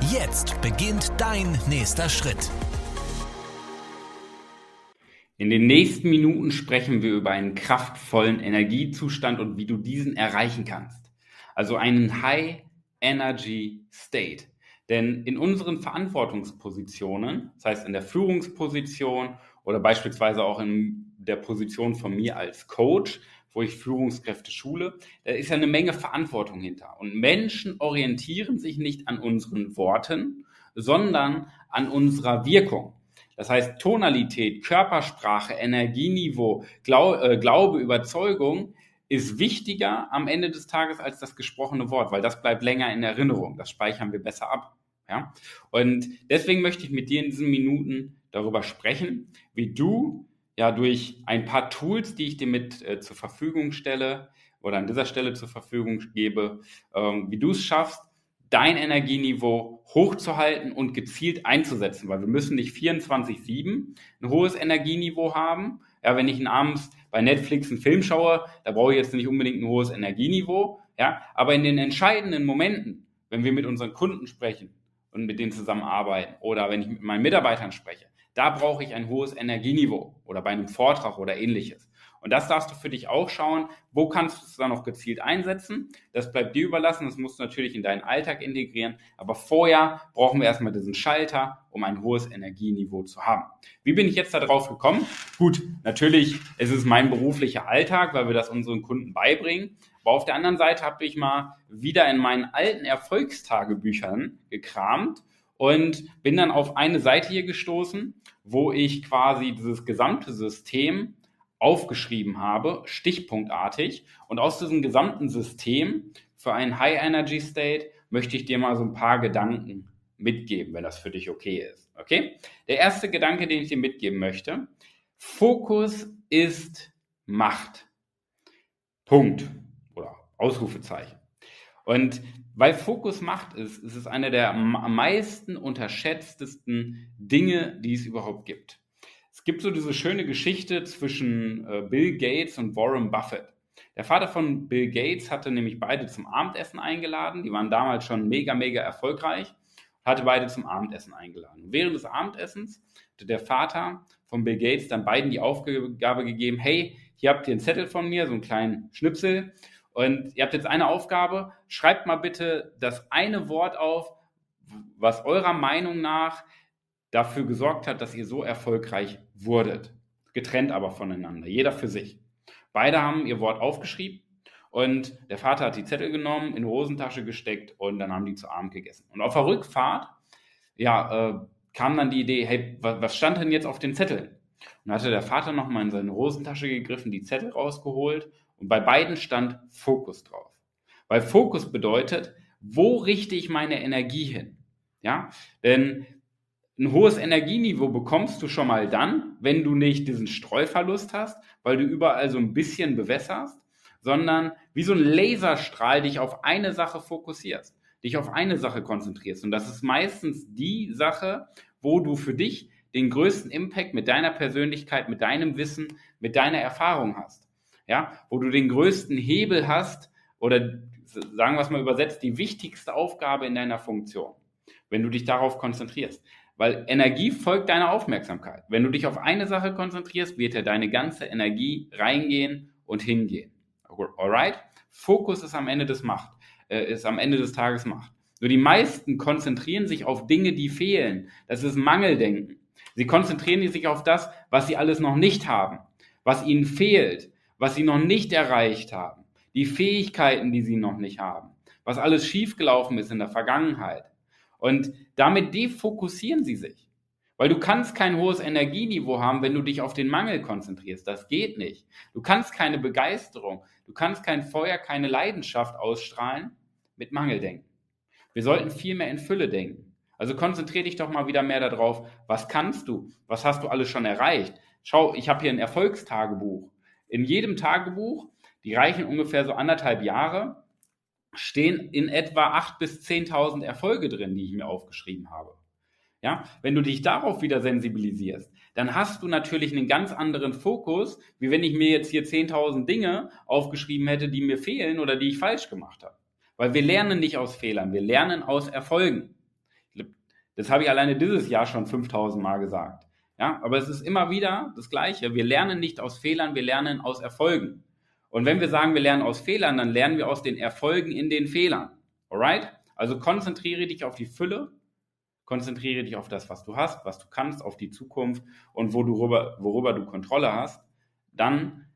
Jetzt beginnt dein nächster Schritt. In den nächsten Minuten sprechen wir über einen kraftvollen Energiezustand und wie du diesen erreichen kannst. Also einen High Energy State. Denn in unseren Verantwortungspositionen, das heißt in der Führungsposition oder beispielsweise auch in der Position von mir als Coach, wo ich Führungskräfte schule, da ist ja eine Menge Verantwortung hinter. Und Menschen orientieren sich nicht an unseren Worten, sondern an unserer Wirkung. Das heißt, Tonalität, Körpersprache, Energieniveau, Glau äh, Glaube, Überzeugung ist wichtiger am Ende des Tages als das gesprochene Wort, weil das bleibt länger in Erinnerung. Das speichern wir besser ab. Ja? Und deswegen möchte ich mit dir in diesen Minuten darüber sprechen, wie du ja durch ein paar Tools, die ich dir mit äh, zur Verfügung stelle oder an dieser Stelle zur Verfügung gebe, ähm, wie du es schaffst, dein Energieniveau hochzuhalten und gezielt einzusetzen, weil wir müssen nicht 24-7 ein hohes Energieniveau haben. Ja, wenn ich abends bei Netflix einen Film schaue, da brauche ich jetzt nicht unbedingt ein hohes Energieniveau. Ja, aber in den entscheidenden Momenten, wenn wir mit unseren Kunden sprechen und mit denen zusammenarbeiten oder wenn ich mit meinen Mitarbeitern spreche, da brauche ich ein hohes Energieniveau oder bei einem Vortrag oder ähnliches. Und das darfst du für dich auch schauen. Wo kannst du es dann noch gezielt einsetzen? Das bleibt dir überlassen. Das musst du natürlich in deinen Alltag integrieren. Aber vorher brauchen wir erstmal diesen Schalter, um ein hohes Energieniveau zu haben. Wie bin ich jetzt darauf gekommen? Gut, natürlich ist es mein beruflicher Alltag, weil wir das unseren Kunden beibringen. Aber auf der anderen Seite habe ich mal wieder in meinen alten Erfolgstagebüchern gekramt und bin dann auf eine Seite hier gestoßen, wo ich quasi dieses gesamte System aufgeschrieben habe, stichpunktartig. Und aus diesem gesamten System für einen High Energy State möchte ich dir mal so ein paar Gedanken mitgeben, wenn das für dich okay ist. Okay? Der erste Gedanke, den ich dir mitgeben möchte, Fokus ist Macht. Punkt. Oder Ausrufezeichen. Und weil Fokus Macht ist, ist es eine der am meisten unterschätztesten Dinge, die es überhaupt gibt. Es gibt so diese schöne Geschichte zwischen äh, Bill Gates und Warren Buffett. Der Vater von Bill Gates hatte nämlich beide zum Abendessen eingeladen. Die waren damals schon mega, mega erfolgreich. Hatte beide zum Abendessen eingeladen. während des Abendessens hatte der Vater von Bill Gates dann beiden die Aufgabe gegeben, hey, hier habt ihr einen Zettel von mir, so einen kleinen Schnipsel. Und ihr habt jetzt eine Aufgabe, schreibt mal bitte das eine Wort auf, was eurer Meinung nach dafür gesorgt hat, dass ihr so erfolgreich wurdet. Getrennt aber voneinander, jeder für sich. Beide haben ihr Wort aufgeschrieben und der Vater hat die Zettel genommen, in die Hosentasche gesteckt und dann haben die zu Abend gegessen. Und auf der Rückfahrt, ja, äh, kam dann die Idee, hey, was stand denn jetzt auf den Zetteln? Und hatte der Vater nochmal in seine Hosentasche gegriffen, die Zettel rausgeholt und bei beiden stand Fokus drauf. Weil Fokus bedeutet, wo richte ich meine Energie hin? Ja, denn ein hohes Energieniveau bekommst du schon mal dann, wenn du nicht diesen Streuverlust hast, weil du überall so ein bisschen bewässerst, sondern wie so ein Laserstrahl dich auf eine Sache fokussierst, dich auf eine Sache konzentrierst. Und das ist meistens die Sache, wo du für dich den größten Impact mit deiner Persönlichkeit, mit deinem Wissen, mit deiner Erfahrung hast. Ja, wo du den größten Hebel hast oder sagen wir es mal übersetzt, die wichtigste Aufgabe in deiner Funktion, wenn du dich darauf konzentrierst. Weil Energie folgt deiner Aufmerksamkeit. Wenn du dich auf eine Sache konzentrierst, wird ja deine ganze Energie reingehen und hingehen. Alright? Fokus ist am Ende des Macht, äh, ist am Ende des Tages Macht. Nur die meisten konzentrieren sich auf Dinge, die fehlen. Das ist Mangeldenken. Sie konzentrieren sich auf das, was sie alles noch nicht haben, was ihnen fehlt, was sie noch nicht erreicht haben, die Fähigkeiten, die sie noch nicht haben, was alles schiefgelaufen ist in der Vergangenheit. Und damit defokussieren sie sich. Weil du kannst kein hohes Energieniveau haben, wenn du dich auf den Mangel konzentrierst. Das geht nicht. Du kannst keine Begeisterung, du kannst kein Feuer, keine Leidenschaft ausstrahlen mit Mangeldenken. Wir sollten viel mehr in Fülle denken. Also konzentriere dich doch mal wieder mehr darauf, was kannst du, was hast du alles schon erreicht. Schau, ich habe hier ein Erfolgstagebuch. In jedem Tagebuch, die reichen ungefähr so anderthalb Jahre, stehen in etwa 8.000 bis 10.000 Erfolge drin, die ich mir aufgeschrieben habe. Ja, wenn du dich darauf wieder sensibilisierst, dann hast du natürlich einen ganz anderen Fokus, wie wenn ich mir jetzt hier 10.000 Dinge aufgeschrieben hätte, die mir fehlen oder die ich falsch gemacht habe. Weil wir lernen nicht aus Fehlern, wir lernen aus Erfolgen. Das habe ich alleine dieses Jahr schon 5000 Mal gesagt. Ja, aber es ist immer wieder das Gleiche. Wir lernen nicht aus Fehlern, wir lernen aus Erfolgen. Und wenn wir sagen, wir lernen aus Fehlern, dann lernen wir aus den Erfolgen in den Fehlern. Alright? Also konzentriere dich auf die Fülle, konzentriere dich auf das, was du hast, was du kannst, auf die Zukunft und wo du rüber, worüber du Kontrolle hast. Dann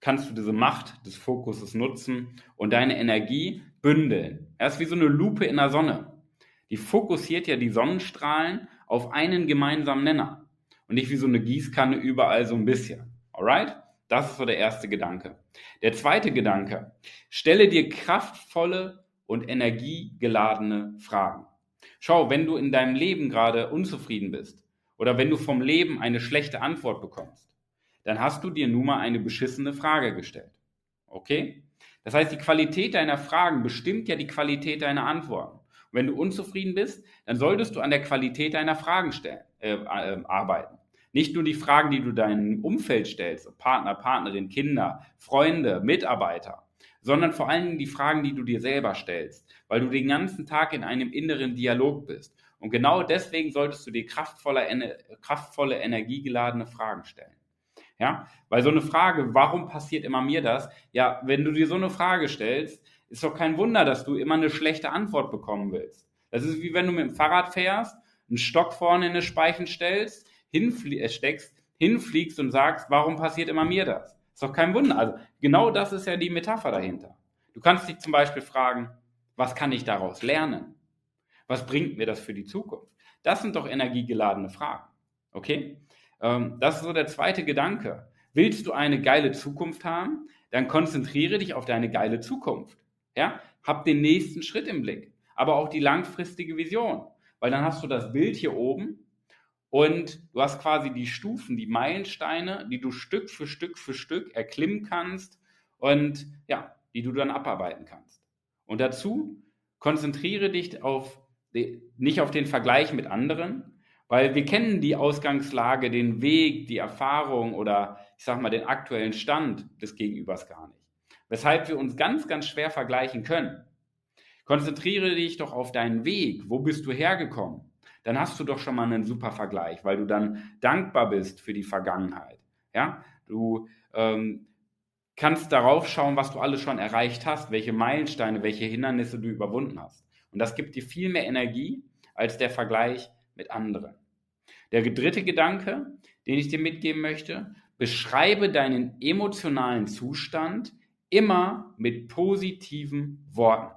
kannst du diese Macht des Fokuses nutzen und deine Energie bündeln. Er ist wie so eine Lupe in der Sonne. Die fokussiert ja die Sonnenstrahlen auf einen gemeinsamen Nenner und nicht wie so eine Gießkanne überall so ein bisschen. Alright? Das ist so der erste Gedanke. Der zweite Gedanke, stelle dir kraftvolle und energiegeladene Fragen. Schau, wenn du in deinem Leben gerade unzufrieden bist oder wenn du vom Leben eine schlechte Antwort bekommst, dann hast du dir nun mal eine beschissene Frage gestellt. Okay? Das heißt, die Qualität deiner Fragen bestimmt ja die Qualität deiner Antworten. Und wenn du unzufrieden bist, dann solltest du an der Qualität deiner Fragen stellen, äh, äh, arbeiten. Nicht nur die Fragen, die du deinem Umfeld stellst, Partner, Partnerin, Kinder, Freunde, Mitarbeiter, sondern vor allen Dingen die Fragen, die du dir selber stellst, weil du den ganzen Tag in einem inneren Dialog bist. Und genau deswegen solltest du dir kraftvolle, kraftvolle energiegeladene Fragen stellen. Ja, weil so eine Frage, warum passiert immer mir das? Ja, wenn du dir so eine Frage stellst, ist doch kein Wunder, dass du immer eine schlechte Antwort bekommen willst. Das ist wie wenn du mit dem Fahrrad fährst, einen Stock vorne in eine Speichen stellst, hinflie äh, steckst, hinfliegst und sagst, warum passiert immer mir das? Ist doch kein Wunder. Also genau das ist ja die Metapher dahinter. Du kannst dich zum Beispiel fragen, was kann ich daraus lernen? Was bringt mir das für die Zukunft? Das sind doch energiegeladene Fragen. Okay? Ähm, das ist so der zweite Gedanke. Willst du eine geile Zukunft haben? Dann konzentriere dich auf deine geile Zukunft. Ja? Hab den nächsten Schritt im Blick, aber auch die langfristige Vision. Weil dann hast du das Bild hier oben und du hast quasi die Stufen, die Meilensteine, die du Stück für Stück für Stück erklimmen kannst und ja, die du dann abarbeiten kannst. Und dazu konzentriere dich auf, nicht auf den Vergleich mit anderen, weil wir kennen die Ausgangslage, den Weg, die Erfahrung oder ich sag mal den aktuellen Stand des Gegenübers gar nicht. Weshalb wir uns ganz, ganz schwer vergleichen können. Konzentriere dich doch auf deinen Weg. Wo bist du hergekommen? dann hast du doch schon mal einen super Vergleich, weil du dann dankbar bist für die Vergangenheit. Ja, du ähm, kannst darauf schauen, was du alles schon erreicht hast, welche Meilensteine, welche Hindernisse du überwunden hast. Und das gibt dir viel mehr Energie als der Vergleich mit anderen. Der dritte Gedanke, den ich dir mitgeben möchte, beschreibe deinen emotionalen Zustand immer mit positiven Worten.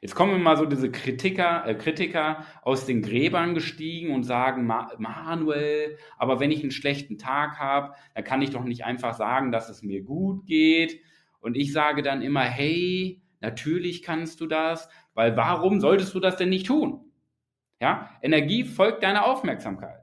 Jetzt kommen immer so diese Kritiker, äh, Kritiker aus den Gräbern gestiegen und sagen, Manuel, aber wenn ich einen schlechten Tag habe, dann kann ich doch nicht einfach sagen, dass es mir gut geht. Und ich sage dann immer, hey, natürlich kannst du das, weil warum solltest du das denn nicht tun? Ja, Energie folgt deiner Aufmerksamkeit.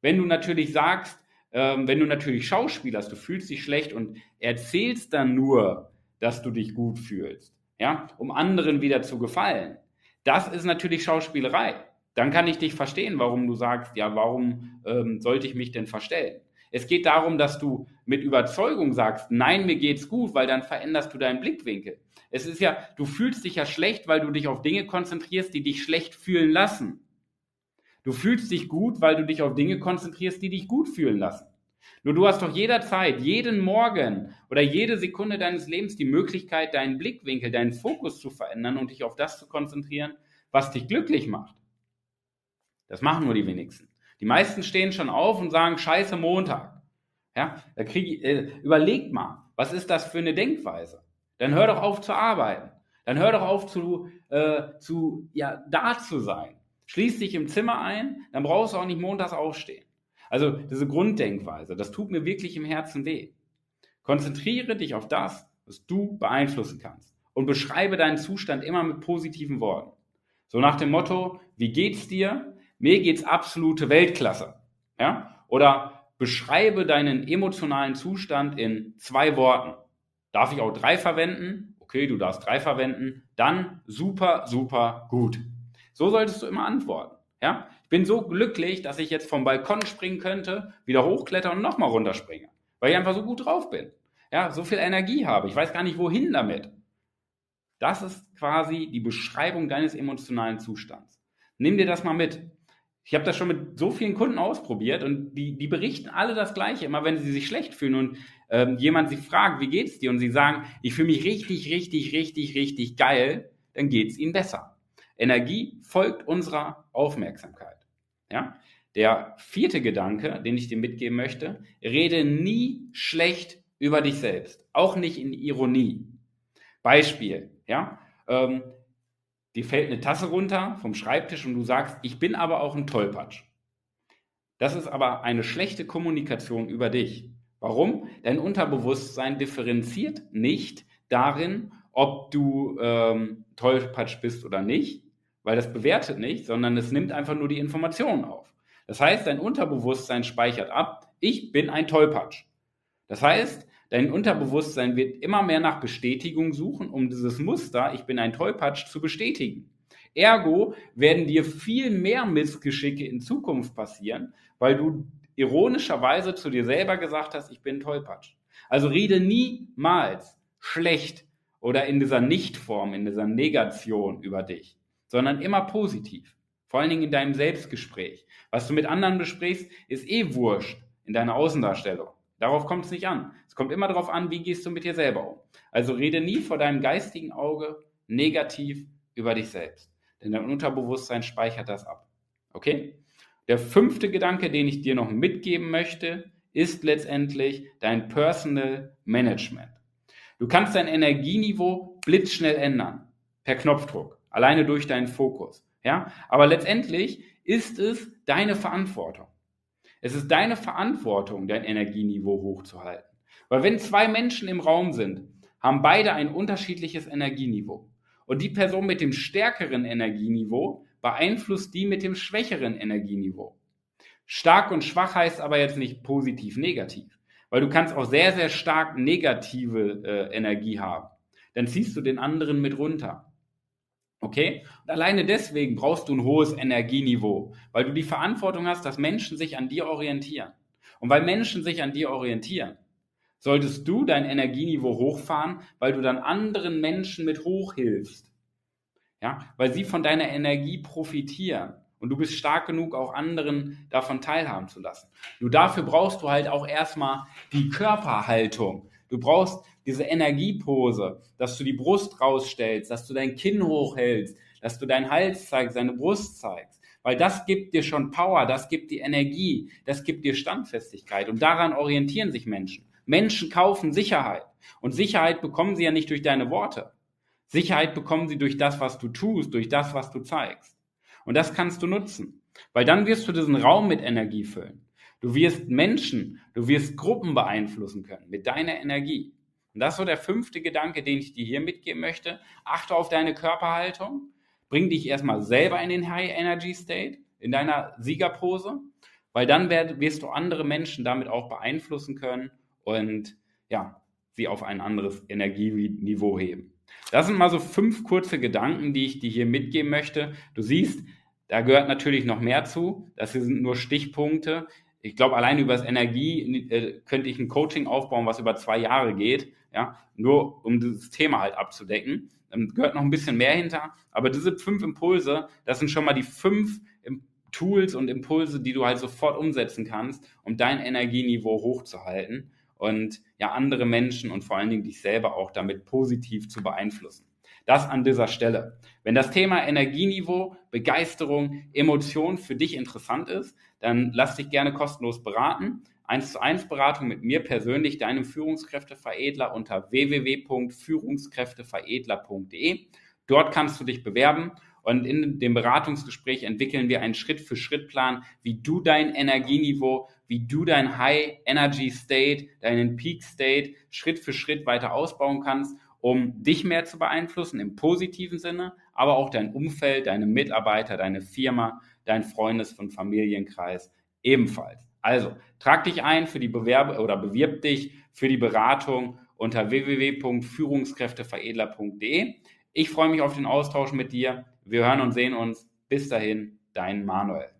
Wenn du natürlich sagst, ähm, wenn du natürlich schauspielerst, du fühlst dich schlecht und erzählst dann nur, dass du dich gut fühlst, ja, um anderen wieder zu gefallen. Das ist natürlich Schauspielerei. Dann kann ich dich verstehen, warum du sagst, ja, warum ähm, sollte ich mich denn verstellen? Es geht darum, dass du mit Überzeugung sagst, nein, mir geht's gut, weil dann veränderst du deinen Blickwinkel. Es ist ja, du fühlst dich ja schlecht, weil du dich auf Dinge konzentrierst, die dich schlecht fühlen lassen. Du fühlst dich gut, weil du dich auf Dinge konzentrierst, die dich gut fühlen lassen. Nur du hast doch jederzeit, jeden Morgen oder jede Sekunde deines Lebens die Möglichkeit, deinen Blickwinkel, deinen Fokus zu verändern und dich auf das zu konzentrieren, was dich glücklich macht. Das machen nur die wenigsten. Die meisten stehen schon auf und sagen, scheiße Montag. Ja, da krieg ich, äh, überlegt mal, was ist das für eine Denkweise? Dann hör doch auf zu arbeiten. Dann hör doch auf zu, äh, zu ja, da zu sein. Schließ dich im Zimmer ein, dann brauchst du auch nicht montags aufstehen. Also diese Grunddenkweise, das tut mir wirklich im Herzen weh. Konzentriere dich auf das, was du beeinflussen kannst und beschreibe deinen Zustand immer mit positiven Worten. So nach dem Motto, wie geht's dir? mir geht's absolute Weltklasse. Ja? Oder beschreibe deinen emotionalen Zustand in zwei Worten. Darf ich auch drei verwenden? Okay, du darfst drei verwenden. Dann super, super gut. So solltest du immer antworten. Ja? Ich bin so glücklich, dass ich jetzt vom Balkon springen könnte, wieder hochklettern und nochmal runterspringe. Weil ich einfach so gut drauf bin. Ja, so viel Energie habe. Ich weiß gar nicht, wohin damit. Das ist quasi die Beschreibung deines emotionalen Zustands. Nimm dir das mal mit. Ich habe das schon mit so vielen Kunden ausprobiert und die, die berichten alle das Gleiche. Immer wenn sie sich schlecht fühlen und ähm, jemand sie fragt, wie geht's dir? Und sie sagen, ich fühle mich richtig, richtig, richtig, richtig geil, dann geht's ihnen besser. Energie folgt unserer Aufmerksamkeit. Ja? Der vierte Gedanke, den ich dir mitgeben möchte, rede nie schlecht über dich selbst, auch nicht in Ironie. Beispiel, ja, ähm, dir fällt eine Tasse runter vom Schreibtisch und du sagst, ich bin aber auch ein Tollpatsch. Das ist aber eine schlechte Kommunikation über dich. Warum? Dein Unterbewusstsein differenziert nicht darin, ob du ähm, Tollpatsch bist oder nicht, weil das bewertet nicht, sondern es nimmt einfach nur die Informationen auf. Das heißt, dein Unterbewusstsein speichert ab, ich bin ein Tollpatsch. Das heißt, dein Unterbewusstsein wird immer mehr nach Bestätigung suchen, um dieses Muster, ich bin ein Tollpatsch, zu bestätigen. Ergo werden dir viel mehr Missgeschicke in Zukunft passieren, weil du ironischerweise zu dir selber gesagt hast, ich bin Tollpatsch. Also rede niemals schlecht oder in dieser Nichtform, in dieser Negation über dich, sondern immer positiv. Vor allen Dingen in deinem Selbstgespräch. Was du mit anderen besprichst, ist eh wurscht in deiner Außendarstellung. Darauf kommt es nicht an. Es kommt immer darauf an, wie gehst du mit dir selber um. Also rede nie vor deinem geistigen Auge negativ über dich selbst. Denn dein Unterbewusstsein speichert das ab. Okay? Der fünfte Gedanke, den ich dir noch mitgeben möchte, ist letztendlich dein Personal Management. Du kannst dein Energieniveau blitzschnell ändern, per Knopfdruck, alleine durch deinen Fokus. Ja? Aber letztendlich ist es deine Verantwortung. Es ist deine Verantwortung, dein Energieniveau hochzuhalten. Weil wenn zwei Menschen im Raum sind, haben beide ein unterschiedliches Energieniveau. Und die Person mit dem stärkeren Energieniveau beeinflusst die mit dem schwächeren Energieniveau. Stark und schwach heißt aber jetzt nicht positiv negativ, weil du kannst auch sehr, sehr stark negative äh, Energie haben. Dann ziehst du den anderen mit runter. Okay? Und alleine deswegen brauchst du ein hohes Energieniveau, weil du die Verantwortung hast, dass Menschen sich an dir orientieren. Und weil Menschen sich an dir orientieren, solltest du dein Energieniveau hochfahren, weil du dann anderen Menschen mit hochhilfst. Ja, weil sie von deiner Energie profitieren. Und du bist stark genug, auch anderen davon teilhaben zu lassen. Nur dafür brauchst du halt auch erstmal die Körperhaltung. Du brauchst diese Energiepose, dass du die Brust rausstellst, dass du dein Kinn hochhältst, dass du deinen Hals zeigst, deine Brust zeigst. Weil das gibt dir schon Power, das gibt dir Energie, das gibt dir Standfestigkeit. Und daran orientieren sich Menschen. Menschen kaufen Sicherheit. Und Sicherheit bekommen sie ja nicht durch deine Worte. Sicherheit bekommen sie durch das, was du tust, durch das, was du zeigst. Und das kannst du nutzen, weil dann wirst du diesen Raum mit Energie füllen. Du wirst Menschen, du wirst Gruppen beeinflussen können mit deiner Energie. Und das ist so der fünfte Gedanke, den ich dir hier mitgeben möchte. Achte auf deine Körperhaltung. Bring dich erstmal selber in den High Energy State, in deiner Siegerpose, weil dann wirst du andere Menschen damit auch beeinflussen können und ja, sie auf ein anderes Energieniveau heben. Das sind mal so fünf kurze Gedanken, die ich dir hier mitgeben möchte. Du siehst, da gehört natürlich noch mehr zu. Das sind nur Stichpunkte. Ich glaube, allein über das Energie äh, könnte ich ein Coaching aufbauen, was über zwei Jahre geht. Ja, nur um dieses Thema halt abzudecken. Dann gehört noch ein bisschen mehr hinter. Aber diese fünf Impulse, das sind schon mal die fünf Tools und Impulse, die du halt sofort umsetzen kannst, um dein Energieniveau hochzuhalten und ja andere Menschen und vor allen Dingen dich selber auch damit positiv zu beeinflussen. Das an dieser Stelle. Wenn das Thema Energieniveau, Begeisterung, Emotion für dich interessant ist, dann lass dich gerne kostenlos beraten. 1 zu 1 Beratung mit mir persönlich, deinem Führungskräfteveredler unter www.führungskräfteveredler.de. Dort kannst du dich bewerben und in dem Beratungsgespräch entwickeln wir einen Schritt-für-Schritt-Plan, wie du dein Energieniveau, wie du dein High Energy State, deinen Peak State Schritt für Schritt weiter ausbauen kannst, um dich mehr zu beeinflussen im positiven Sinne, aber auch dein Umfeld, deine Mitarbeiter, deine Firma, dein Freundes- und Familienkreis ebenfalls. Also, trag dich ein für die Bewerbe oder bewirb dich für die Beratung unter www.führungskräfteveredler.de. Ich freue mich auf den Austausch mit dir. Wir hören und sehen uns. Bis dahin, dein Manuel.